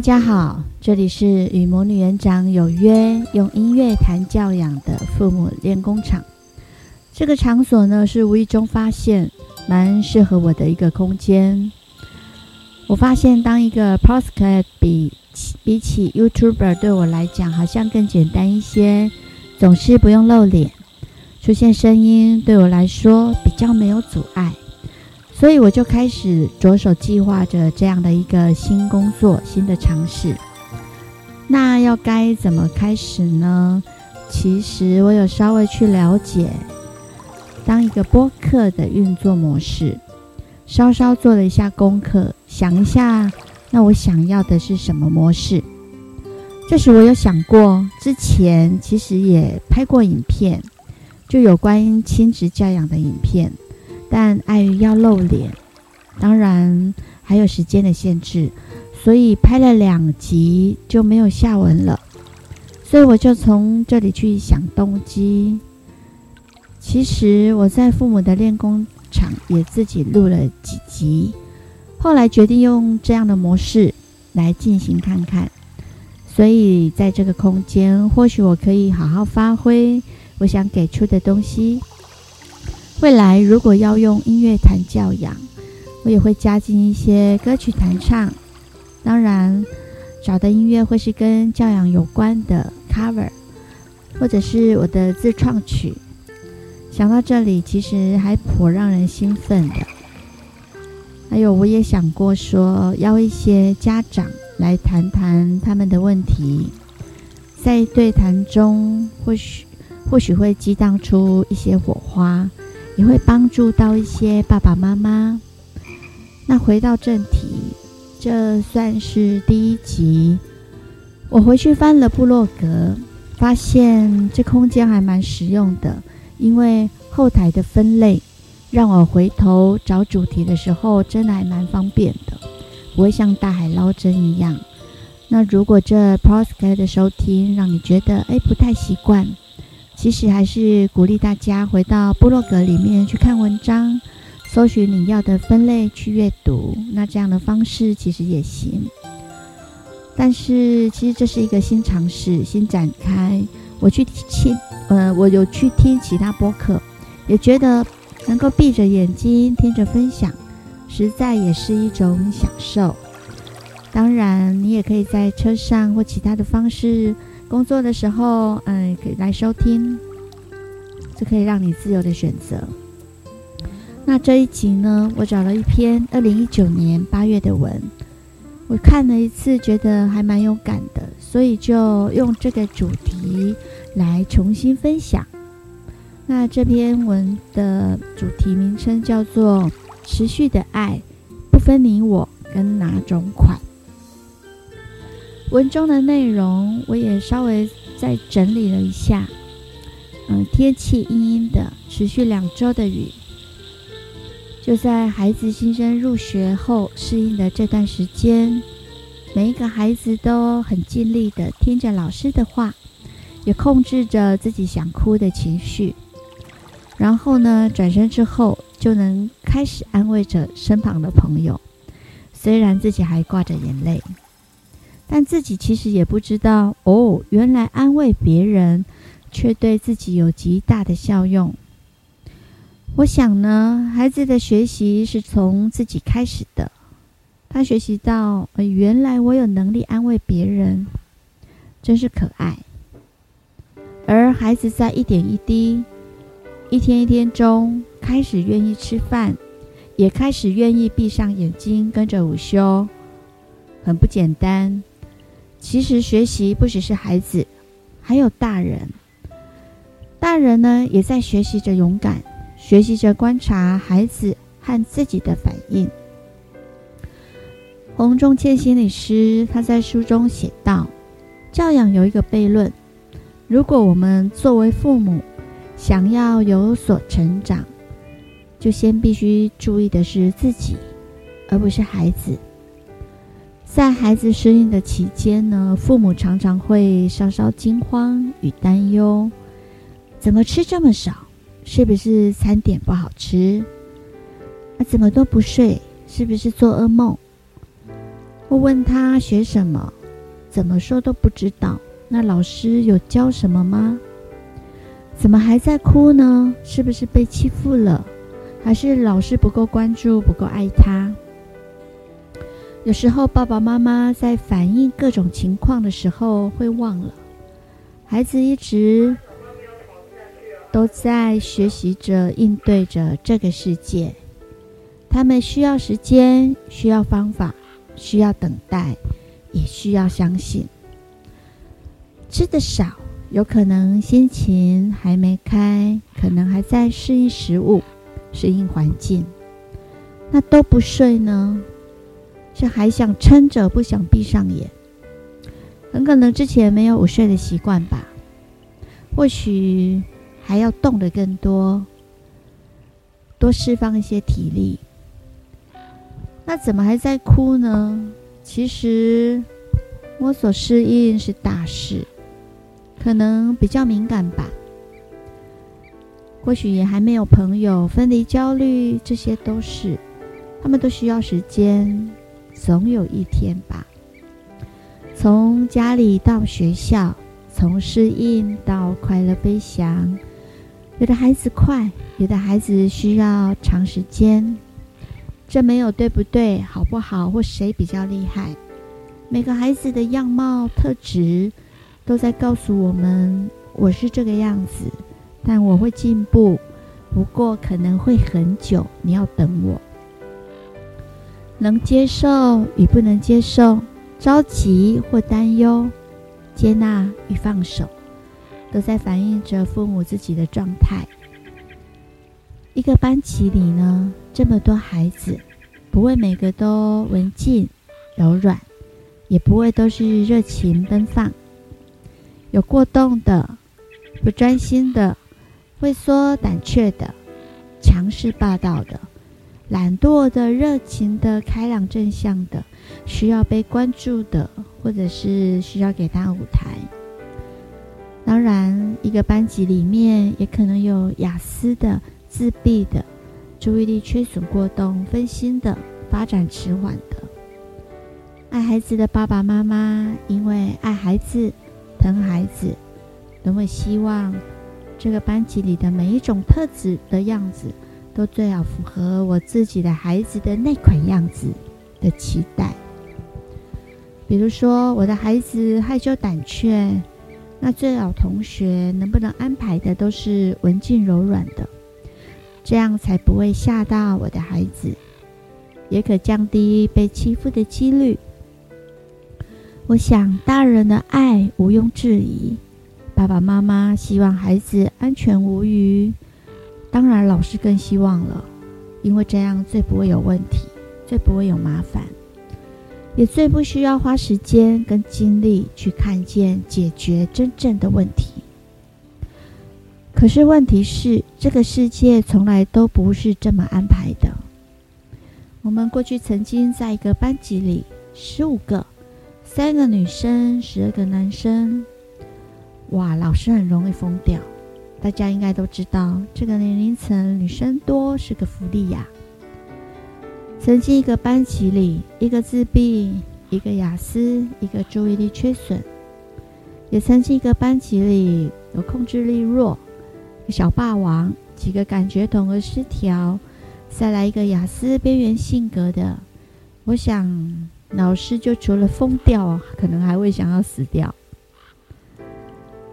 大家好，这里是与魔女园长有约，用音乐谈教养的父母练功场。这个场所呢，是无意中发现蛮适合我的一个空间。我发现当一个 Podcast 比比起 YouTuber 对我来讲，好像更简单一些，总是不用露脸，出现声音对我来说比较没有阻碍。所以我就开始着手计划着这样的一个新工作、新的尝试。那要该怎么开始呢？其实我有稍微去了解，当一个播客的运作模式，稍稍做了一下功课，想一下，那我想要的是什么模式？这时我有想过，之前其实也拍过影片，就有关亲子教养的影片。但碍于要露脸，当然还有时间的限制，所以拍了两集就没有下文了。所以我就从这里去想动机。其实我在父母的练功场也自己录了几集，后来决定用这样的模式来进行看看。所以在这个空间，或许我可以好好发挥我想给出的东西。未来如果要用音乐谈教养，我也会加进一些歌曲弹唱。当然，找的音乐会是跟教养有关的 cover，或者是我的自创曲。想到这里，其实还颇让人兴奋的。还有，我也想过说邀一些家长来谈谈他们的问题，在对谈中或许或许会激荡出一些火花。也会帮助到一些爸爸妈妈。那回到正题，这算是第一集。我回去翻了部落格，发现这空间还蛮实用的，因为后台的分类让我回头找主题的时候真的还蛮方便的，不会像大海捞针一样。那如果这 p o s c a s t 的收听让你觉得诶不太习惯。其实还是鼓励大家回到部落格里面去看文章，搜寻你要的分类去阅读。那这样的方式其实也行。但是其实这是一个新尝试、新展开。我去听，呃，我有去听其他播客，也觉得能够闭着眼睛听着分享，实在也是一种享受。当然，你也可以在车上或其他的方式。工作的时候，嗯，可以来收听，这可以让你自由的选择。那这一集呢，我找了一篇二零一九年八月的文，我看了一次，觉得还蛮有感的，所以就用这个主题来重新分享。那这篇文的主题名称叫做“持续的爱，不分你我跟哪种款”。文中的内容我也稍微再整理了一下。嗯，天气阴阴的，持续两周的雨，就在孩子新生入学后适应的这段时间，每一个孩子都很尽力的听着老师的话，也控制着自己想哭的情绪，然后呢，转身之后就能开始安慰着身旁的朋友，虽然自己还挂着眼泪。但自己其实也不知道哦，原来安慰别人，却对自己有极大的效用。我想呢，孩子的学习是从自己开始的。他学习到，呃，原来我有能力安慰别人，真是可爱。而孩子在一点一滴、一天一天中，开始愿意吃饭，也开始愿意闭上眼睛跟着午休，很不简单。其实学习不只是孩子，还有大人。大人呢，也在学习着勇敢，学习着观察孩子和自己的反应。洪仲谦心理师他在书中写道：“教养有一个悖论，如果我们作为父母想要有所成长，就先必须注意的是自己，而不是孩子。”在孩子适应的期间呢，父母常常会稍稍惊慌与担忧：怎么吃这么少？是不是餐点不好吃？啊，怎么都不睡？是不是做噩梦？我问他学什么，怎么说都不知道。那老师有教什么吗？怎么还在哭呢？是不是被欺负了？还是老师不够关注，不够爱他？有时候爸爸妈妈在反映各种情况的时候，会忘了，孩子一直都在学习着应对着这个世界。他们需要时间，需要方法，需要等待，也需要相信。吃得少，有可能心情还没开，可能还在适应食物、适应环境。那都不睡呢？是还想撑着，不想闭上眼。很可能之前没有午睡的习惯吧。或许还要动得更多，多释放一些体力。那怎么还在哭呢？其实摸索适应是大事，可能比较敏感吧。或许也还没有朋友，分离焦虑，这些都是，他们都需要时间，总有一天吧。从家里到学校，从适应到快乐飞翔，有的孩子快，有的孩子需要长时间。这没有对不对，好不好，或谁比较厉害。每个孩子的样貌特质都在告诉我们：我是这个样子，但我会进步。不过可能会很久，你要等我。能接受与不能接受，着急或担忧，接纳与放手，都在反映着父母自己的状态。一个班级里呢，这么多孩子，不会每个都文静柔软，也不会都是热情奔放。有过动的，不专心的，畏缩胆怯的，强势霸道的，懒惰的，热情的，开朗正向的，需要被关注的，或者是需要给他舞台。当然，一个班级里面也可能有雅思的。自闭的、注意力缺损过动、分心的、发展迟缓的，爱孩子的爸爸妈妈，因为爱孩子、疼孩子，都会希望这个班级里的每一种特质的样子，都最好符合我自己的孩子的那款样子的期待。比如说，我的孩子害羞胆怯，那最好同学能不能安排的都是文静柔软的？这样才不会吓到我的孩子，也可降低被欺负的几率。我想大人的爱毋庸置疑，爸爸妈妈希望孩子安全无虞，当然老师更希望了，因为这样最不会有问题，最不会有麻烦，也最不需要花时间跟精力去看见解决真正的问题。可是问题是，这个世界从来都不是这么安排的。我们过去曾经在一个班级里，十五个，三个女生，十二个男生。哇，老师很容易疯掉。大家应该都知道，这个年龄层女生多是个福利呀。曾经一个班级里，一个自闭，一个雅思，一个注意力缺损。也曾经一个班级里有控制力弱。小霸王，几个感觉统合失调，再来一个雅思边缘性格的，我想老师就除了疯掉，可能还会想要死掉。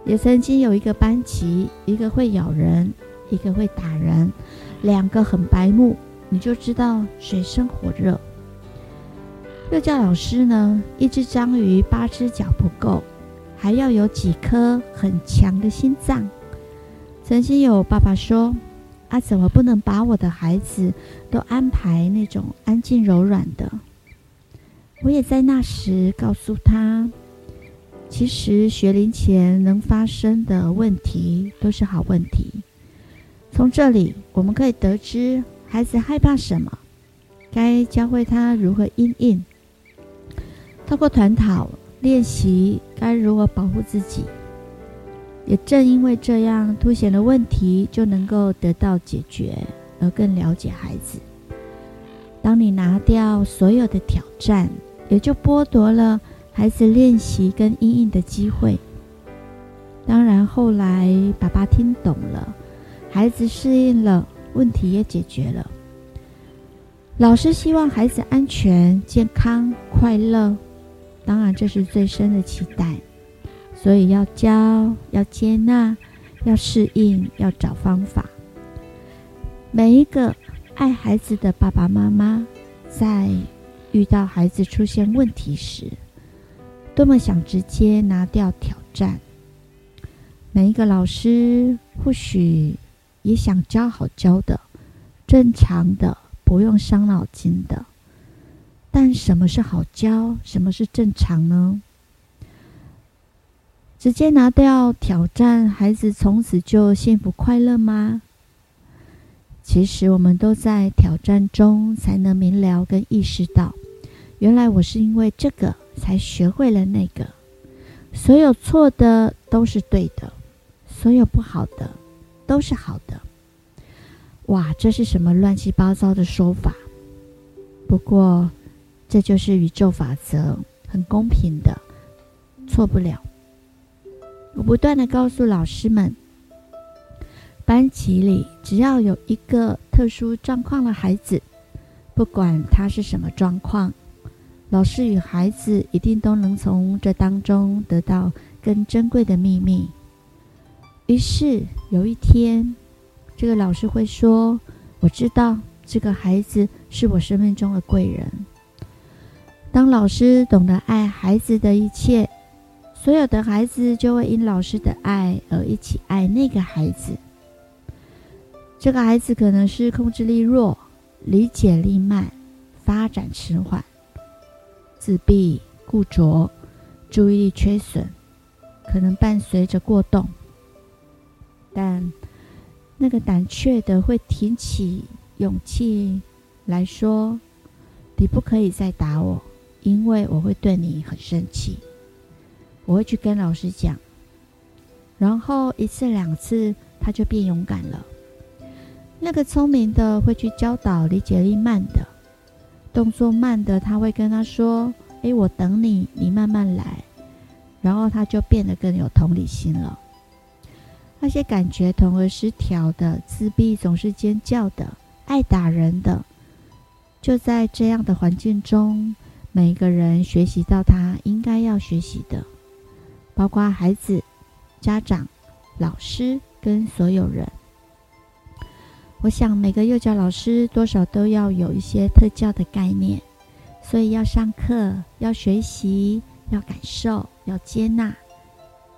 也曾经有一个班级，一个会咬人，一个会打人，两个很白目，你就知道水深火热。幼教老师呢，一只章鱼八只脚不够，还要有几颗很强的心脏。曾经有爸爸说：“啊，怎么不能把我的孩子都安排那种安静柔软的？”我也在那时告诉他：“其实学龄前能发生的问题都是好问题。从这里我们可以得知孩子害怕什么，该教会他如何应应。透过团讨练习，该如何保护自己。”也正因为这样，凸显了问题就能够得到解决，而更了解孩子。当你拿掉所有的挑战，也就剥夺了孩子练习跟因应的机会。当然，后来爸爸听懂了，孩子适应了，问题也解决了。老师希望孩子安全、健康、快乐，当然这是最深的期待。所以要教，要接纳，要适应，要找方法。每一个爱孩子的爸爸妈妈，在遇到孩子出现问题时，多么想直接拿掉挑战。每一个老师或许也想教好教的，正常的，不用伤脑筋的。但什么是好教？什么是正常呢？直接拿掉挑战，孩子从此就幸福快乐吗？其实我们都在挑战中，才能明了跟意识到，原来我是因为这个才学会了那个。所有错的都是对的，所有不好的都是好的。哇，这是什么乱七八糟的说法？不过这就是宇宙法则，很公平的，错不了。我不断的告诉老师们。班级里只要有一个特殊状况的孩子，不管他是什么状况，老师与孩子一定都能从这当中得到更珍贵的秘密。于是有一天，这个老师会说：“我知道这个孩子是我生命中的贵人。”当老师懂得爱孩子的一切，所有的孩子就会因老师的爱而一起爱那个孩子。这个孩子可能是控制力弱、理解力慢、发展迟缓、自闭、固着、注意力缺损，可能伴随着过动。但那个胆怯的会提起勇气来说：“你不可以再打我，因为我会对你很生气。”我会去跟老师讲，然后一次两次，他就变勇敢了。那个聪明的会去教导理解力慢的，动作慢的，他会跟他说：“诶，我等你，你慢慢来。”然后他就变得更有同理心了。那些感觉统合失调的、自闭、总是尖叫的、爱打人的，就在这样的环境中，每一个人学习到他应该要学习的，包括孩子、家长、老师跟所有人。我想每个幼教老师多少都要有一些特教的概念，所以要上课，要学习，要感受，要接纳，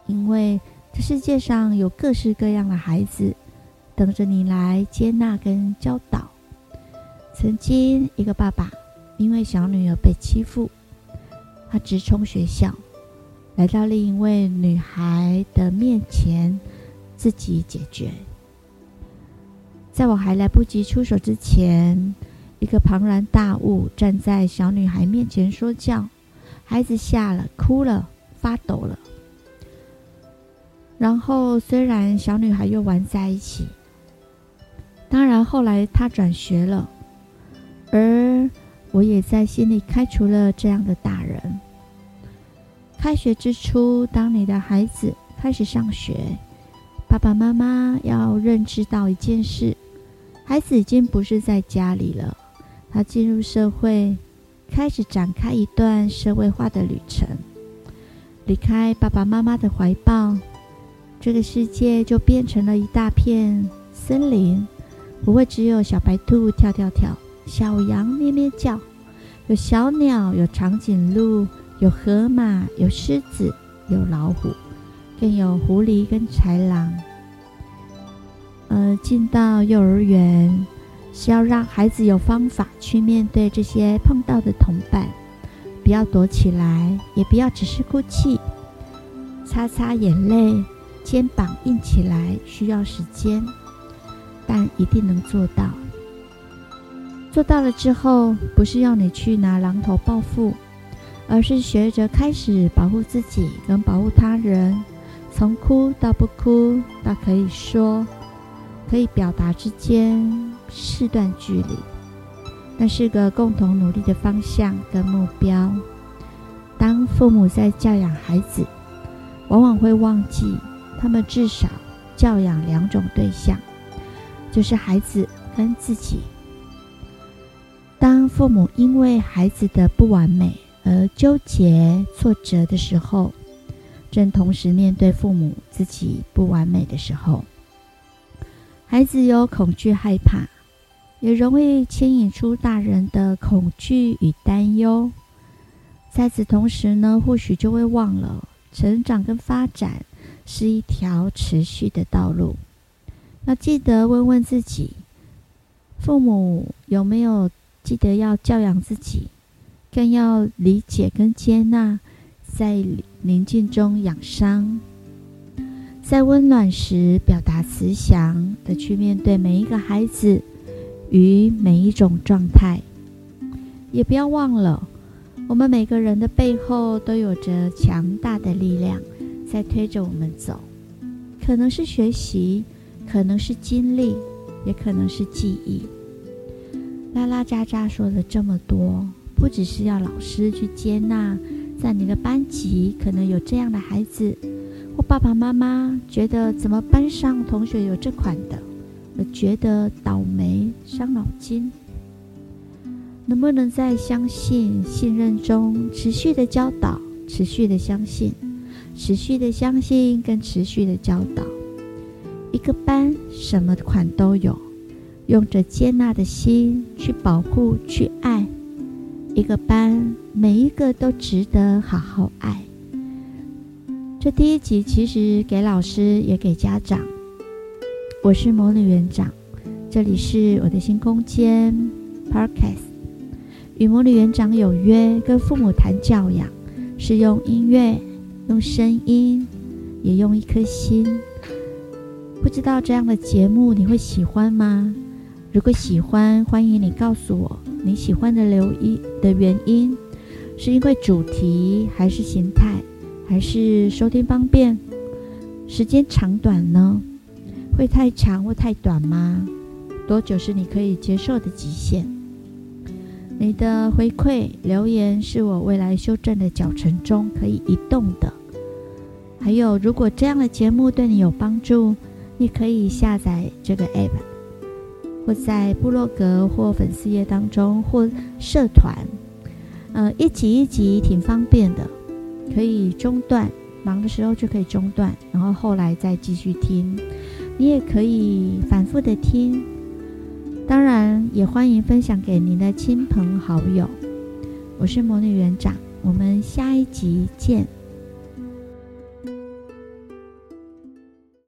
因为这世界上有各式各样的孩子等着你来接纳跟教导。曾经一个爸爸因为小女儿被欺负，他直冲学校，来到另一位女孩的面前，自己解决。在我还来不及出手之前，一个庞然大物站在小女孩面前说教，孩子吓了，哭了，发抖了。然后虽然小女孩又玩在一起，当然后来她转学了，而我也在心里开除了这样的大人。开学之初，当你的孩子开始上学，爸爸妈妈要认知到一件事。孩子已经不是在家里了，他进入社会，开始展开一段社会化的旅程。离开爸爸妈妈的怀抱，这个世界就变成了一大片森林，不会只有小白兔跳跳跳，小羊咩咩叫，有小鸟，有长颈鹿，有河马，有狮子，有老虎，更有狐狸跟豺狼。呃，进到幼儿园是要让孩子有方法去面对这些碰到的同伴，不要躲起来，也不要只是哭泣，擦擦眼泪，肩膀硬起来需要时间，但一定能做到。做到了之后，不是要你去拿榔头报复，而是学着开始保护自己跟保护他人，从哭到不哭，到可以说。可以表达之间是段距离，那是个共同努力的方向跟目标。当父母在教养孩子，往往会忘记，他们至少教养两种对象，就是孩子跟自己。当父母因为孩子的不完美而纠结挫折的时候，正同时面对父母自己不完美的时候，孩子有恐惧害怕，也容易牵引出大人的恐惧与担忧。在此同时呢，或许就会忘了成长跟发展是一条持续的道路。要记得问问自己，父母有没有？记得要教养自己，更要理解跟接纳，在宁静中养伤，在温暖时表达慈祥的去面对每一个孩子与每一种状态。也不要忘了，我们每个人的背后都有着强大的力量在推着我们走，可能是学习，可能是经历，也可能是记忆。拉拉扎扎说了这么多，不只是要老师去接纳，在你的班级可能有这样的孩子，爸爸妈妈觉得怎么班上同学有这款的，而觉得倒霉伤脑筋。能不能在相信、信任中持续的教导，持续的相信，持续的相信跟持续的教导？一个班什么款都有。用着接纳的心去保护、去爱一个班，每一个都值得好好爱。这第一集其实给老师也给家长。我是魔女园长，这里是我的新空间 Podcast，与魔女园长有约，跟父母谈教养，是用音乐、用声音，也用一颗心。不知道这样的节目你会喜欢吗？如果喜欢，欢迎你告诉我你喜欢的留意的原因，是因为主题，还是形态，还是收听方便？时间长短呢？会太长或太短吗？多久是你可以接受的极限？你的回馈留言是我未来修正的脚程中可以移动的。还有，如果这样的节目对你有帮助，你可以下载这个 app。或在部落格或粉丝页当中，或社团，呃，一集一集挺方便的，可以中断，忙的时候就可以中断，然后后来再继续听。你也可以反复的听，当然也欢迎分享给您的亲朋好友。我是魔女园长，我们下一集见。